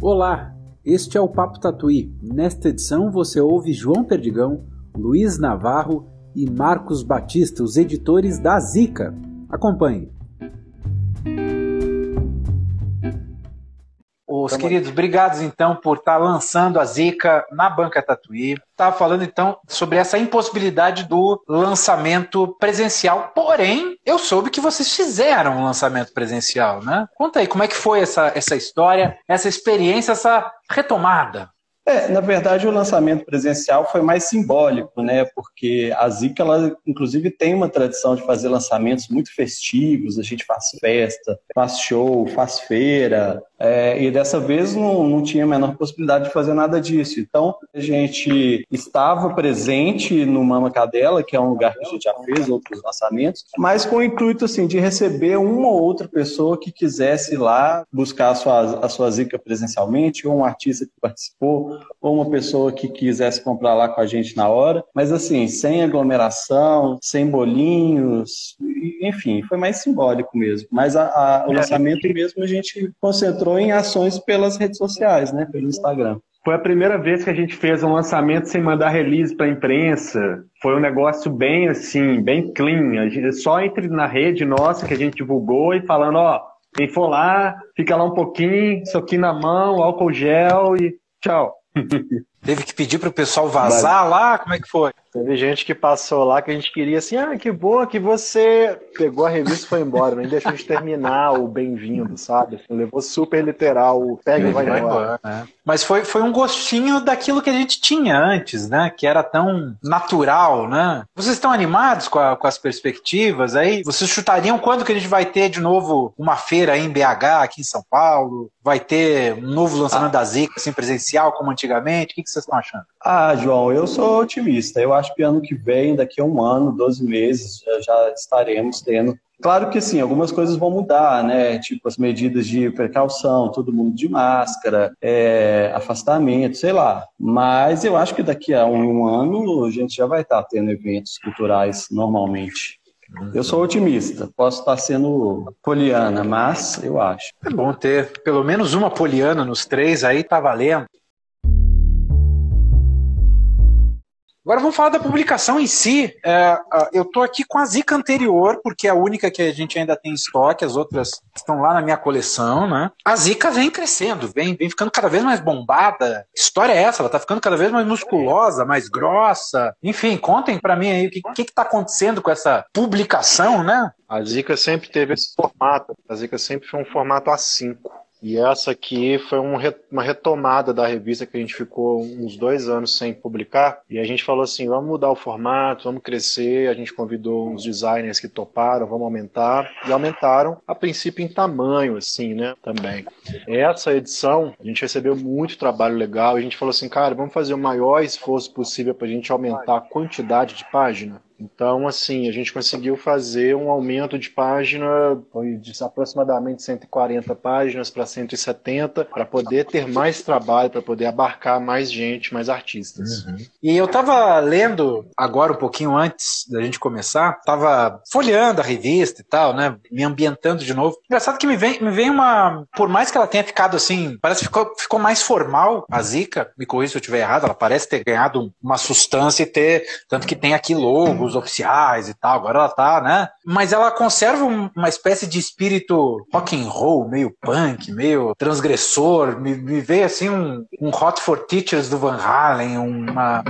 Olá, este é o Papo Tatuí. Nesta edição você ouve João Perdigão, Luiz Navarro e Marcos Batista, os editores da Zica. Acompanhe. Os Tamo queridos, obrigados então por estar tá lançando a Zica na Banca Tatuí. Estava tá falando então sobre essa impossibilidade do lançamento presencial. Porém, eu soube que vocês fizeram um lançamento presencial, né? Conta aí, como é que foi essa, essa história, essa experiência, essa retomada? É, na verdade, o lançamento presencial foi mais simbólico, né? Porque a Zica, ela, inclusive, tem uma tradição de fazer lançamentos muito festivos. A gente faz festa, faz show, faz feira. É, e dessa vez não, não tinha a menor possibilidade de fazer nada disso. Então, a gente estava presente no Mama Cadela, que é um lugar que a gente já fez outros lançamentos, mas com o intuito assim, de receber uma ou outra pessoa que quisesse ir lá buscar a sua, a sua Zica presencialmente, ou um artista que participou, ou uma pessoa que quisesse comprar lá com a gente na hora, mas assim, sem aglomeração, sem bolinhos, enfim, foi mais simbólico mesmo. Mas a, a, o lançamento mesmo a gente concentrou em ações pelas redes sociais, né, pelo Instagram. Foi a primeira vez que a gente fez um lançamento sem mandar release para a imprensa. Foi um negócio bem assim, bem clean. A gente, só entre na rede nossa que a gente divulgou e falando, ó, quem for lá, fica lá um pouquinho, isso aqui na mão, álcool gel e tchau. Teve que pedir para o pessoal vazar Mas... lá? Como é que foi? Teve gente que passou lá que a gente queria assim, ah, que bom que você pegou a revista e foi embora, nem deixou de terminar o bem-vindo, sabe? Levou super literal o pega e vai embora. embora né? Mas foi, foi um gostinho daquilo que a gente tinha antes, né? Que era tão natural, né? Vocês estão animados com, a, com as perspectivas aí? Vocês chutariam quando que a gente vai ter de novo uma feira aí em BH, aqui em São Paulo? Vai ter um novo lançamento ah. da Zica, assim, presencial, como antigamente? O que, que vocês estão achando? Ah, João, eu sou otimista. Eu acho acho que ano que vem, daqui a um ano, 12 meses, já, já estaremos tendo. Claro que sim, algumas coisas vão mudar, né? Tipo as medidas de precaução, todo mundo de máscara, é, afastamento, sei lá. Mas eu acho que daqui a um, um ano a gente já vai estar tendo eventos culturais normalmente. Eu sou otimista, posso estar sendo poliana, mas eu acho. É bom ter pelo menos uma poliana nos três aí, tá valendo. Agora vamos falar da publicação em si. É, eu estou aqui com a Zica anterior, porque é a única que a gente ainda tem em estoque, as outras estão lá na minha coleção, né? A Zica vem crescendo, vem, vem ficando cada vez mais bombada. Que história é essa? Ela está ficando cada vez mais musculosa, mais grossa. Enfim, contem para mim aí o que está acontecendo com essa publicação, né? A Zica sempre teve esse formato. A Zica sempre foi um formato A5. E essa aqui foi um, uma retomada da revista que a gente ficou uns dois anos sem publicar. E a gente falou assim: vamos mudar o formato, vamos crescer. A gente convidou uns designers que toparam, vamos aumentar. E aumentaram, a princípio, em tamanho, assim, né? Também. Essa edição, a gente recebeu muito trabalho legal. A gente falou assim: cara, vamos fazer o maior esforço possível para a gente aumentar a quantidade de página então, assim, a gente conseguiu fazer um aumento de página de aproximadamente 140 páginas para 170, para poder ter mais trabalho, para poder abarcar mais gente, mais artistas. Uhum. E eu estava lendo agora um pouquinho antes da gente começar, estava folheando a revista e tal, né, me ambientando de novo. Engraçado que me vem, me vem uma, por mais que ela tenha ficado assim, parece que ficou, ficou mais formal a Zika, me corrija se eu estiver errado, ela parece ter ganhado uma substância e ter, tanto que tem aqui logo os oficiais e tal, agora ela tá, né? Mas ela conserva uma espécie de espírito rock and roll, meio punk, meio transgressor. Me, me veio assim um, um Hot for Teachers do Van Halen, uma,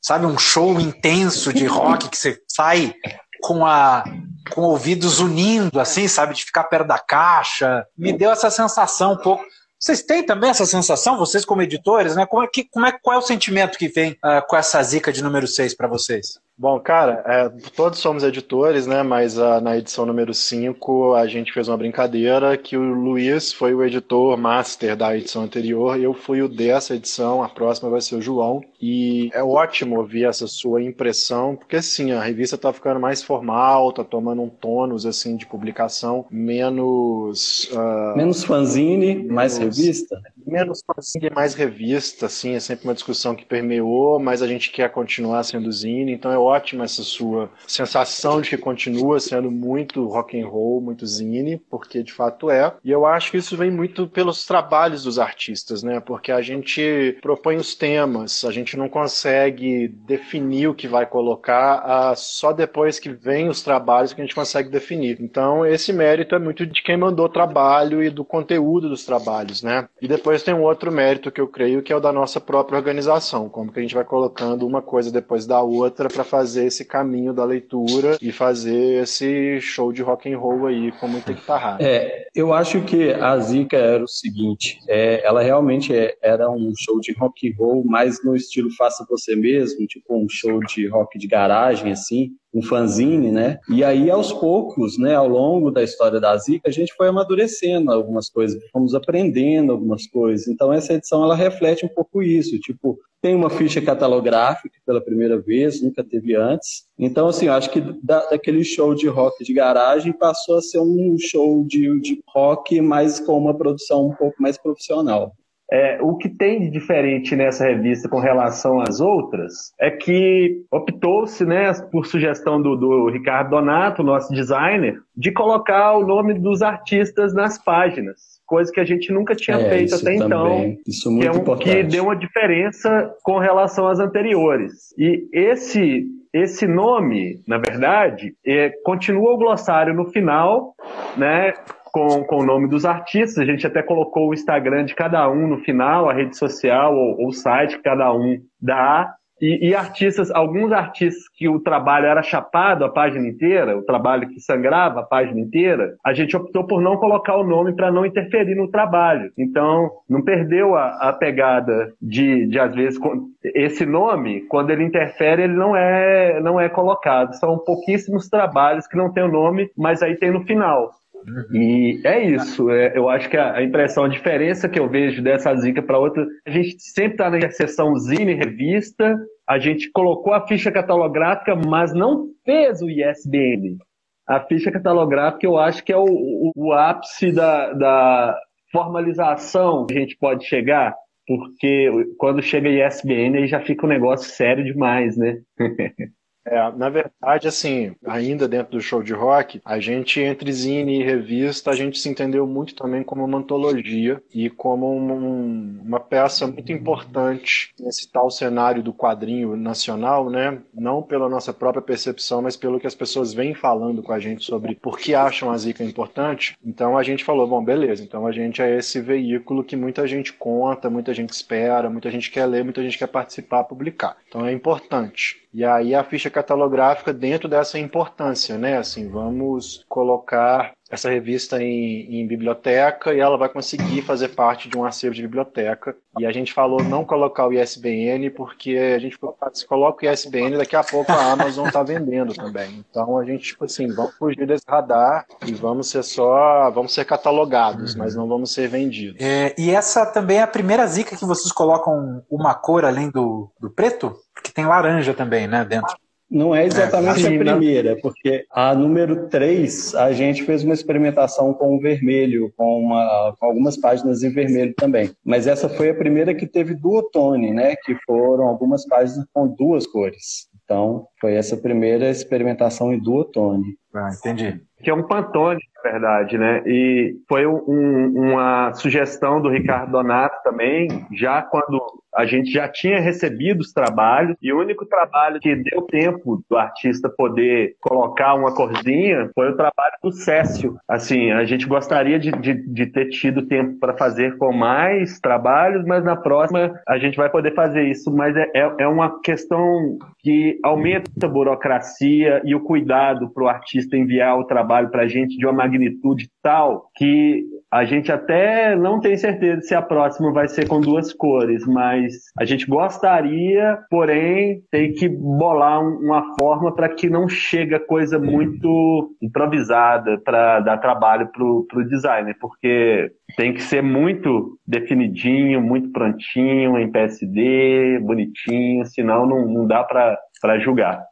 sabe, um show intenso de rock que você sai com a com ouvidos unindo, assim, sabe, de ficar perto da caixa. Me deu essa sensação um pouco. Vocês têm também essa sensação, vocês como editores, né? Como é que, como é, qual é o sentimento que vem uh, com essa zica de número 6 para vocês? Bom, cara, é, todos somos editores, né? Mas uh, na edição número 5 a gente fez uma brincadeira que o Luiz foi o editor master da edição anterior, eu fui o dessa edição, a próxima vai ser o João. E é ótimo ouvir essa sua impressão, porque assim, a revista tá ficando mais formal, tá tomando um tônus assim de publicação menos. Uh, menos fanzine, menos, mais revista? Menos fanzine, mais revista, assim, é sempre uma discussão que permeou, mas a gente quer continuar sendo zine, então é ótima essa sua sensação de que continua sendo muito rock and roll, muito zine, porque de fato é. E eu acho que isso vem muito pelos trabalhos dos artistas, né? Porque a gente propõe os temas, a gente não consegue definir o que vai colocar só depois que vem os trabalhos que a gente consegue definir. Então, esse mérito é muito de quem mandou o trabalho e do conteúdo dos trabalhos, né? E depois tem um outro mérito que eu creio que é o da nossa própria organização, como que a gente vai colocando uma coisa depois da outra para fazer esse caminho da leitura e fazer esse show de rock and roll aí com muita guitarra. É, eu acho que a Zica era o seguinte, é, ela realmente é, era um show de rock and roll, mais no estilo faça você mesmo, tipo um show de rock de garagem assim, um fanzine, né? E aí, aos poucos, né, ao longo da história da Zica, a gente foi amadurecendo algumas coisas, fomos aprendendo algumas coisas. Então, essa edição, ela reflete um pouco isso. Tipo, tem uma ficha catalográfica pela primeira vez, nunca teve antes. Então, assim, eu acho que da, daquele show de rock de garagem passou a ser um show de, de rock, mas com uma produção um pouco mais profissional. É, o que tem de diferente nessa revista com relação às outras é que optou-se, né, por sugestão do, do, Ricardo Donato, nosso designer, de colocar o nome dos artistas nas páginas, coisa que a gente nunca tinha é, feito até então, isso muito que, é um, que deu uma diferença com relação às anteriores. E esse esse nome, na verdade, é, continua o glossário no final, né? Com, com o nome dos artistas. A gente até colocou o Instagram de cada um no final, a rede social ou o site que cada um dá. E, e, artistas, alguns artistas que o trabalho era chapado a página inteira, o trabalho que sangrava a página inteira, a gente optou por não colocar o nome para não interferir no trabalho. Então, não perdeu a, a pegada de, de, às vezes, esse nome, quando ele interfere, ele não é, não é colocado. São pouquíssimos trabalhos que não tem o nome, mas aí tem no final. Uhum. E é isso. É, eu acho que a, impressão, a diferença que eu vejo dessa zica para outra, a gente sempre está na seção Zine revista, a gente colocou a ficha catalográfica, mas não fez o ISBN. A ficha catalográfica eu acho que é o, o, o ápice da, da formalização que a gente pode chegar, porque quando chega ISBN aí já fica um negócio sério demais, né? É, na verdade, assim, ainda dentro do show de rock, a gente, entre zine e revista, a gente se entendeu muito também como uma antologia e como um, uma peça muito importante nesse tal cenário do quadrinho nacional, né? Não pela nossa própria percepção, mas pelo que as pessoas vêm falando com a gente sobre por que acham a Zika importante. Então a gente falou, bom, beleza, então a gente é esse veículo que muita gente conta, muita gente espera, muita gente quer ler, muita gente quer participar, publicar. Então é importante. E aí a ficha catalográfica dentro dessa importância, né? Assim, vamos colocar essa revista em, em, biblioteca e ela vai conseguir fazer parte de um acervo de biblioteca. E a gente falou não colocar o ISBN porque a gente se coloca o ISBN daqui a pouco a Amazon está vendendo também. Então a gente tipo assim vamos fugir desse radar e vamos ser só vamos ser catalogados, uhum. mas não vamos ser vendidos. É, e essa também é a primeira zica que vocês colocam uma cor além do, do preto, porque tem laranja também, né, dentro. Não é exatamente é, a primeira, porque a número 3 a gente fez uma experimentação com o vermelho, com, uma, com algumas páginas em vermelho também. Mas essa foi a primeira que teve duotone, né? Que foram algumas páginas com duas cores. Então, foi essa primeira experimentação em duotone. Ah, entendi. Que é um Pantone, na verdade, né? E foi um, uma sugestão do Ricardo Donato também, já quando a gente já tinha recebido os trabalhos e o único trabalho que deu tempo do artista poder colocar uma corzinha foi o trabalho do Cécio. Assim, a gente gostaria de, de, de ter tido tempo para fazer com mais trabalhos, mas na próxima a gente vai poder fazer isso. Mas é, é, é uma questão que aumenta a burocracia e o cuidado para o artista enviar o trabalho para a gente de uma magnitude tal que a gente até não tem certeza se a próxima vai ser com duas cores, mas a gente gostaria, porém, tem que bolar uma forma para que não chegue coisa muito improvisada para dar trabalho para o designer, porque tem que ser muito definidinho, muito prontinho, em PSD, bonitinho, senão não, não dá para julgar.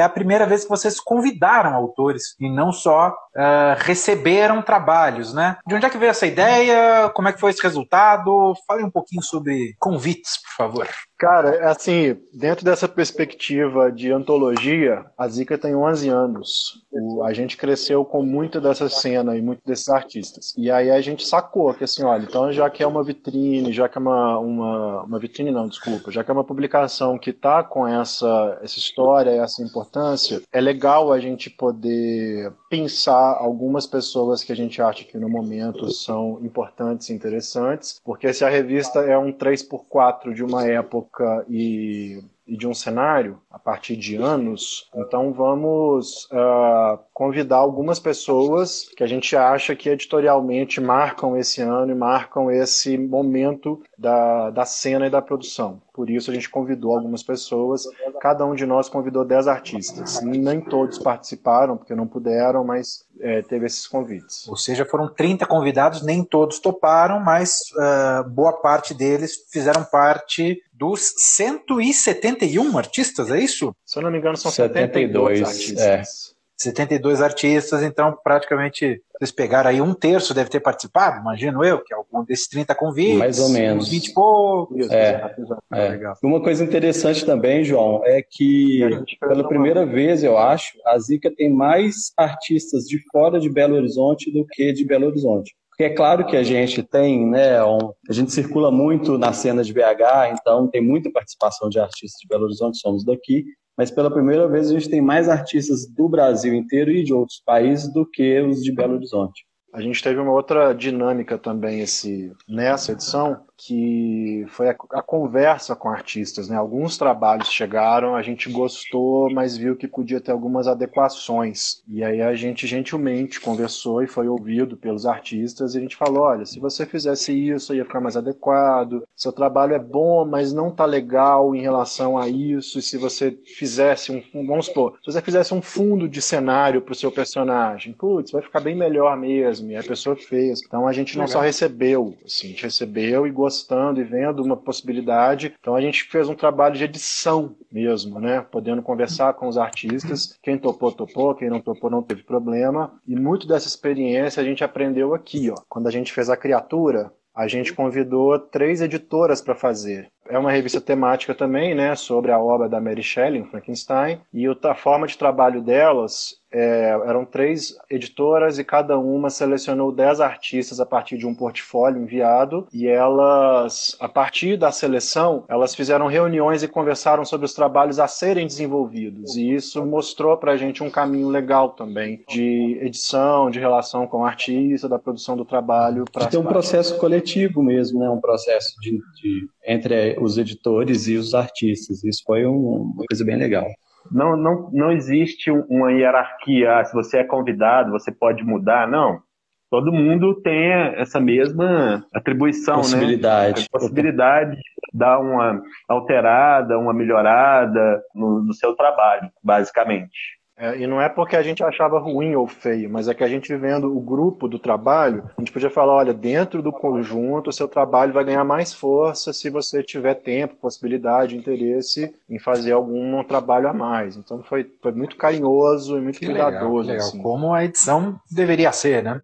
É a primeira vez que vocês convidaram autores e não só uh, receberam trabalhos, né? De onde é que veio essa ideia? Como é que foi esse resultado? Fale um pouquinho sobre convites, por favor. Cara, assim, dentro dessa perspectiva de antologia, a Zika tem 11 anos. O, a gente cresceu com muito dessa cena e muito desses artistas. E aí a gente sacou que assim, olha, então já que é uma vitrine, já que é uma, uma, uma vitrine não, desculpa, já que é uma publicação que tá com essa, essa história, essa importância, é legal a gente poder pensar algumas pessoas que a gente acha que no momento são importantes e interessantes, porque se a revista é um 3x4 de uma época e e de um cenário a partir de anos, então vamos uh, convidar algumas pessoas que a gente acha que editorialmente marcam esse ano e marcam esse momento da, da cena e da produção. Por isso a gente convidou algumas pessoas, cada um de nós convidou 10 artistas. Nem todos participaram, porque não puderam, mas é, teve esses convites. Ou seja, foram 30 convidados, nem todos toparam, mas uh, boa parte deles fizeram parte dos 171 artistas, é isso? Se eu não me engano, são 72, 72 artistas. É. 72 artistas, então praticamente vocês pegaram aí um terço, deve ter participado, imagino eu, que é algum desses 30 convites. Mais ou menos. 20 e poucos. É, é. Uma coisa interessante também, João, é que pela primeira vez, eu acho, a Zica tem mais artistas de fora de Belo Horizonte do que de Belo Horizonte. Porque é claro que a gente tem, né, um, a gente circula muito na cena de BH, então tem muita participação de artistas de Belo Horizonte, somos daqui, mas pela primeira vez a gente tem mais artistas do Brasil inteiro e de outros países do que os de Belo Horizonte. A gente teve uma outra dinâmica também esse, nessa edição, que foi a, a, conversa com artistas. Né? Alguns trabalhos chegaram, a gente gostou, mas viu que podia ter algumas adequações. E aí a gente gentilmente conversou e foi ouvido pelos artistas e a gente falou: olha, se você fizesse isso, ia ficar mais adequado. Seu trabalho é bom, mas não tá legal em relação a isso. E se você fizesse um, vamos supor, se você fizesse um fundo de cenário para o seu personagem, putz, vai ficar bem melhor mesmo. E a pessoa fez. Então a gente não legal. só recebeu, assim, a gente recebeu e gostou gostando e vendo uma possibilidade. Então a gente fez um trabalho de edição mesmo, né? Podendo conversar com os artistas. Quem topou, topou. Quem não topou, não teve problema. E muito dessa experiência a gente aprendeu aqui, ó. Quando a gente fez a criatura, a gente convidou três editoras para fazer. É uma revista temática também, né, sobre a obra da Mary Shelley, Frankenstein, e a forma de trabalho delas é, eram três editoras e cada uma selecionou dez artistas a partir de um portfólio enviado e elas, a partir da seleção, elas fizeram reuniões e conversaram sobre os trabalhos a serem desenvolvidos e isso mostrou para a gente um caminho legal também de edição, de relação com o artista, da produção do trabalho. De ter um processo coletivo mesmo, né? um processo de, de entre os editores e os artistas. Isso foi um, uma coisa bem legal. Não, não, não existe uma hierarquia. Ah, se você é convidado, você pode mudar. Não. Todo mundo tem essa mesma atribuição, possibilidade. né? Possibilidade de dar uma alterada, uma melhorada no, no seu trabalho, basicamente. É, e não é porque a gente achava ruim ou feio, mas é que a gente vendo o grupo do trabalho, a gente podia falar, olha, dentro do conjunto, o seu trabalho vai ganhar mais força se você tiver tempo, possibilidade, interesse em fazer algum trabalho a mais. Então foi, foi muito carinhoso e muito que cuidadoso. Legal, legal. Assim. Como a edição deveria ser, né?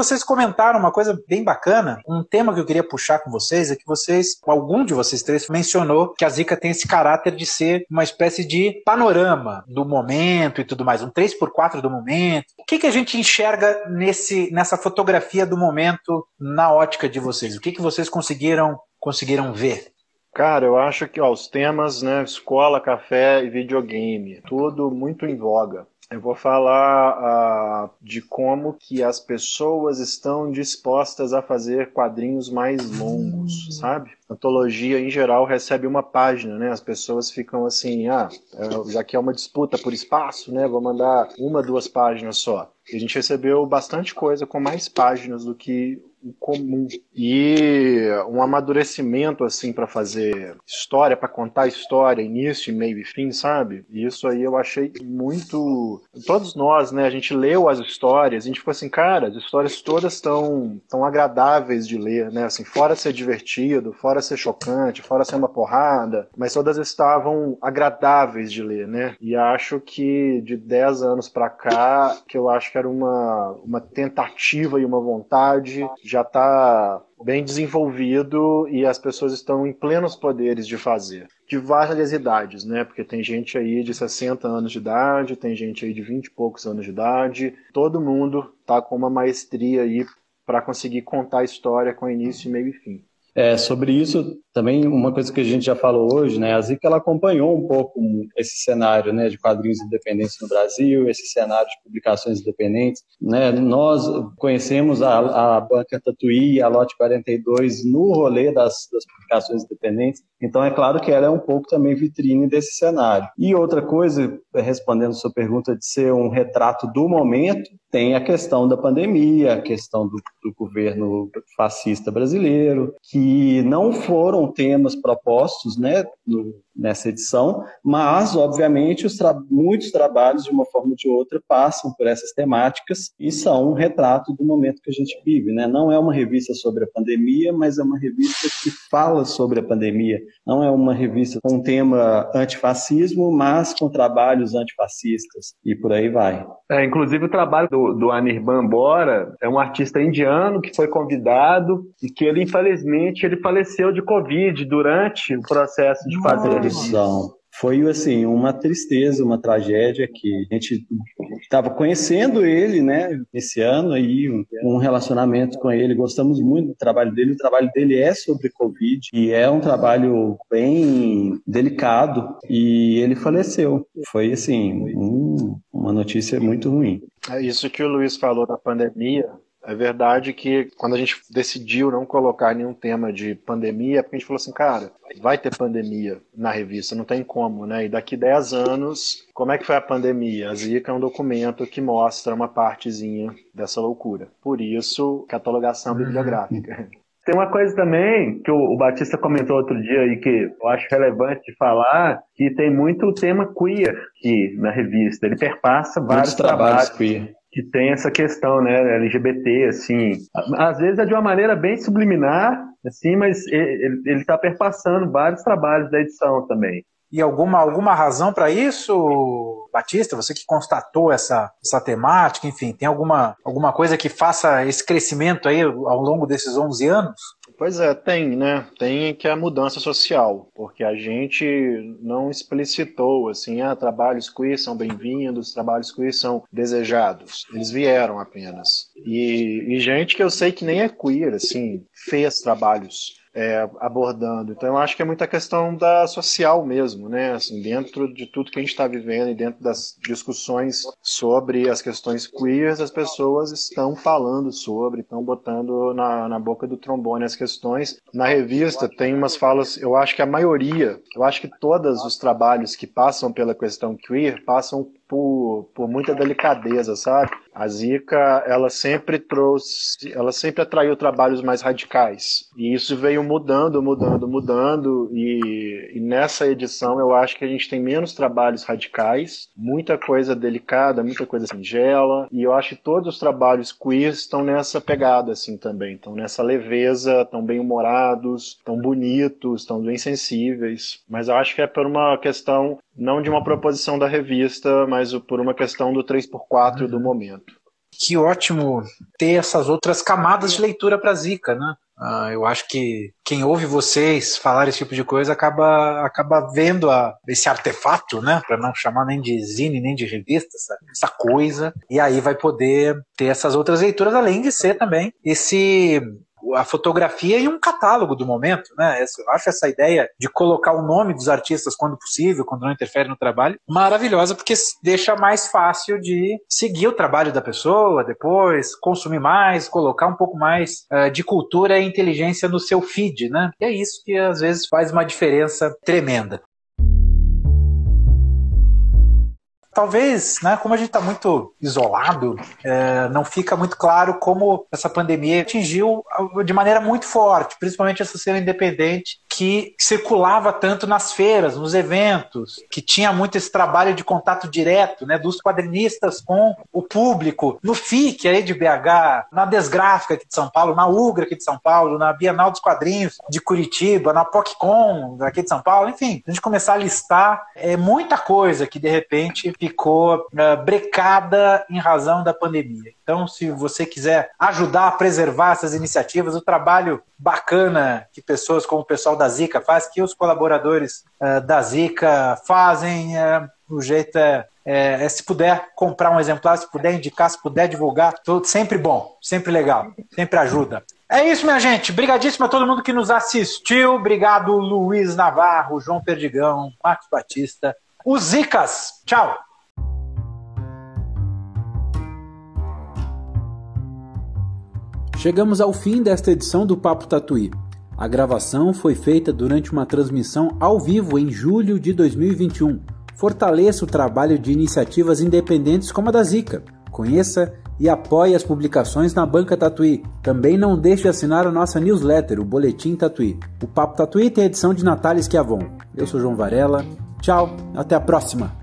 Vocês comentaram uma coisa bem bacana. Um tema que eu queria puxar com vocês é que vocês, algum de vocês três, mencionou que a Zika tem esse caráter de ser uma espécie de panorama do momento e tudo mais, um 3x4 do momento. O que, que a gente enxerga nesse, nessa fotografia do momento na ótica de vocês? O que, que vocês conseguiram, conseguiram ver? Cara, eu acho que ó, os temas, né, escola, café e videogame, tudo muito em voga. Eu vou falar uh, de como que as pessoas estão dispostas a fazer quadrinhos mais longos, hum. sabe? Antologia, em geral, recebe uma página, né? As pessoas ficam assim, ah, é, já que é uma disputa por espaço, né? Vou mandar uma, duas páginas só. E a gente recebeu bastante coisa com mais páginas do que comum e um amadurecimento assim para fazer história, para contar história, início, meio e fim, sabe? E isso aí eu achei muito. Todos nós, né? A gente leu as histórias, a gente ficou assim, cara, as histórias todas estão tão agradáveis de ler, né? Assim, fora ser divertido, fora ser chocante, fora ser uma porrada, mas todas estavam agradáveis de ler, né? E acho que de 10 anos para cá, que eu acho que era uma, uma tentativa e uma vontade já está bem desenvolvido e as pessoas estão em plenos poderes de fazer. De várias idades, né? Porque tem gente aí de 60 anos de idade, tem gente aí de 20 e poucos anos de idade. Todo mundo está com uma maestria aí para conseguir contar a história com início, meio e fim. É, sobre isso, também uma coisa que a gente já falou hoje, né, a Zica ela acompanhou um pouco esse cenário, né, de quadrinhos independentes no Brasil, esse cenário de publicações independentes, né, nós conhecemos a, a banca Tatuí a Lote 42 no rolê das, das publicações independentes, então é claro que ela é um pouco também vitrine desse cenário. E outra coisa, respondendo sua pergunta de ser um retrato do momento, tem a questão da pandemia, a questão do, do governo fascista brasileiro, que não foram temas propostos né, no, nessa edição, mas, obviamente, tra muitos trabalhos, de uma forma ou de outra, passam por essas temáticas e são um retrato do momento que a gente vive. Né? Não é uma revista sobre a pandemia, mas é uma revista que fala sobre a pandemia. Não é uma revista com tema antifascismo, mas com trabalhos antifascistas, e por aí vai. É, inclusive, o trabalho do, do Anirban Bora é um artista indiano que foi convidado e que ele, infelizmente, ele faleceu de Covid durante o processo de fazer produção. Foi assim uma tristeza, uma tragédia que a gente estava conhecendo ele, né, esse ano aí, um relacionamento com ele, gostamos muito do trabalho dele. O trabalho dele é sobre Covid e é um trabalho bem delicado e ele faleceu. Foi assim, um, uma notícia muito ruim. É isso que o Luiz falou da pandemia. É verdade que quando a gente decidiu não colocar nenhum tema de pandemia, é porque a gente falou assim, cara, vai ter pandemia na revista, não tem como, né? E daqui 10 anos, como é que foi a pandemia? A Zika é um documento que mostra uma partezinha dessa loucura. Por isso, catalogação uhum. bibliográfica. Tem uma coisa também que o, Batista comentou outro dia e que eu acho relevante de falar, que tem muito o tema queer aqui na revista. Ele perpassa vários Muitos trabalhos, trabalhos queer que tem essa questão, né, LGBT, assim, às vezes é de uma maneira bem subliminar, assim, mas ele está perpassando vários trabalhos da edição também. E alguma, alguma razão para isso, Batista? Você que constatou essa, essa temática, enfim, tem alguma, alguma coisa que faça esse crescimento aí ao longo desses 11 anos? Pois é, tem, né? Tem que a mudança social, porque a gente não explicitou assim, ah, trabalhos queer são bem-vindos, trabalhos queer são desejados. Eles vieram apenas. E, e gente que eu sei que nem é queer, assim, fez trabalhos é, abordando. Então eu acho que é muita questão da social mesmo, né? Assim, dentro de tudo que a gente está vivendo e dentro das discussões sobre as questões queers, as pessoas estão falando sobre, estão botando na, na boca do trombone as questões. Na revista tem umas falas, eu acho que a maioria, eu acho que todos os trabalhos que passam pela questão queer passam por, por muita delicadeza, sabe? A Zika, ela sempre trouxe, ela sempre atraiu trabalhos mais radicais. E isso veio mudando, mudando, mudando. E, e, nessa edição eu acho que a gente tem menos trabalhos radicais, muita coisa delicada, muita coisa singela. E eu acho que todos os trabalhos queer estão nessa pegada, assim, também. Estão nessa leveza, estão bem humorados, estão bonitos, estão bem sensíveis. Mas eu acho que é por uma questão não de uma proposição da revista, mas por uma questão do 3x4 do momento. Que ótimo ter essas outras camadas de leitura para Zika, né? Uh, eu acho que quem ouve vocês falar esse tipo de coisa acaba, acaba vendo a, esse artefato, né? Para não chamar nem de zine, nem de revista, essa, essa, coisa. E aí vai poder ter essas outras leituras, além de ser também esse a fotografia e um catálogo do momento, né? Eu acho essa ideia de colocar o nome dos artistas quando possível, quando não interfere no trabalho, maravilhosa, porque deixa mais fácil de seguir o trabalho da pessoa depois, consumir mais, colocar um pouco mais uh, de cultura e inteligência no seu feed, né? E é isso que às vezes faz uma diferença tremenda. Talvez, né, como a gente está muito isolado, é, não fica muito claro como essa pandemia atingiu de maneira muito forte, principalmente essa cena independente, que circulava tanto nas feiras, nos eventos, que tinha muito esse trabalho de contato direto, né, dos quadrinistas com o público, no FIC aí de BH, na Desgráfica aqui de São Paulo, na UGRA aqui de São Paulo, na Bienal dos Quadrinhos de Curitiba, na PocCon aqui de São Paulo, enfim, a gente começar a listar é, muita coisa que de repente ficou é, brecada em razão da pandemia. Então, se você quiser ajudar a preservar essas iniciativas, o trabalho bacana que pessoas como o pessoal da Zica faz, que os colaboradores uh, da Zica fazem, uh, o jeito é, é, é, se puder comprar um exemplar, se puder indicar, se puder divulgar, tudo, sempre bom, sempre legal, sempre ajuda. É isso, minha gente. Obrigadíssimo a todo mundo que nos assistiu. Obrigado, Luiz Navarro, João Perdigão, Marcos Batista, os Zicas. Tchau. Chegamos ao fim desta edição do Papo Tatuí. A gravação foi feita durante uma transmissão ao vivo em julho de 2021. Fortaleça o trabalho de iniciativas independentes como a da Zica. Conheça e apoie as publicações na Banca Tatuí. Também não deixe de assinar a nossa newsletter, o Boletim Tatuí. O Papo Tatuí tem edição de Natália Schiavon. Eu sou João Varela. Tchau, até a próxima!